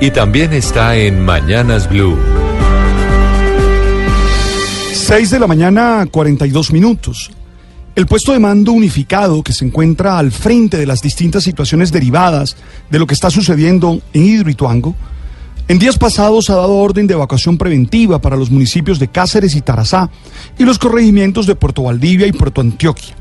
y también está en Mañanas Blue. 6 de la mañana, 42 minutos. El puesto de mando unificado que se encuentra al frente de las distintas situaciones derivadas de lo que está sucediendo en Hidroituango, en días pasados ha dado orden de evacuación preventiva para los municipios de Cáceres y Tarazá y los corregimientos de Puerto Valdivia y Puerto Antioquia.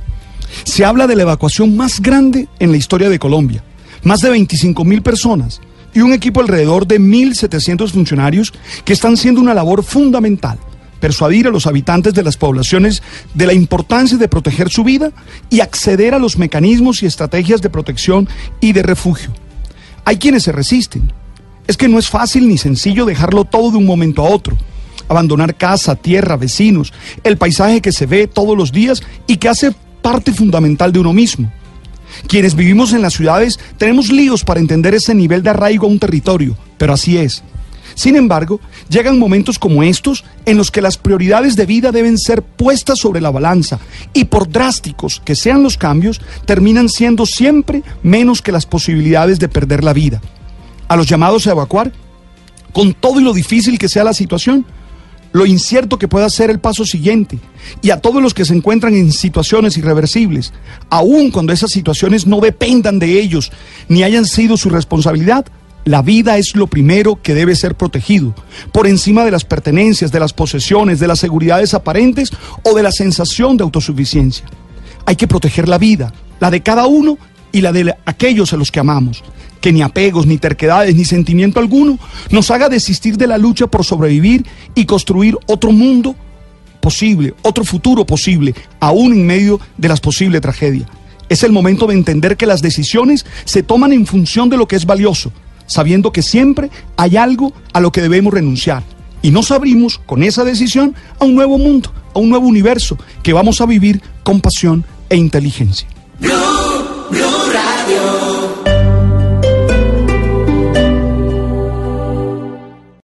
Se habla de la evacuación más grande en la historia de Colombia, más de 25 mil personas y un equipo alrededor de 1.700 funcionarios que están haciendo una labor fundamental persuadir a los habitantes de las poblaciones de la importancia de proteger su vida y acceder a los mecanismos y estrategias de protección y de refugio. Hay quienes se resisten. Es que no es fácil ni sencillo dejarlo todo de un momento a otro. Abandonar casa, tierra, vecinos, el paisaje que se ve todos los días y que hace parte fundamental de uno mismo. Quienes vivimos en las ciudades tenemos líos para entender ese nivel de arraigo a un territorio, pero así es. Sin embargo, llegan momentos como estos en los que las prioridades de vida deben ser puestas sobre la balanza y por drásticos que sean los cambios, terminan siendo siempre menos que las posibilidades de perder la vida. A los llamados a evacuar, con todo y lo difícil que sea la situación, lo incierto que pueda ser el paso siguiente, y a todos los que se encuentran en situaciones irreversibles, aun cuando esas situaciones no dependan de ellos ni hayan sido su responsabilidad, la vida es lo primero que debe ser protegido, por encima de las pertenencias, de las posesiones, de las seguridades aparentes o de la sensación de autosuficiencia. Hay que proteger la vida, la de cada uno y la de aquellos a los que amamos. Que ni apegos, ni terquedades, ni sentimiento alguno nos haga desistir de la lucha por sobrevivir y construir otro mundo posible, otro futuro posible, aún en medio de las posibles tragedias. Es el momento de entender que las decisiones se toman en función de lo que es valioso, sabiendo que siempre hay algo a lo que debemos renunciar. Y nos abrimos con esa decisión a un nuevo mundo, a un nuevo universo que vamos a vivir con pasión e inteligencia. Blue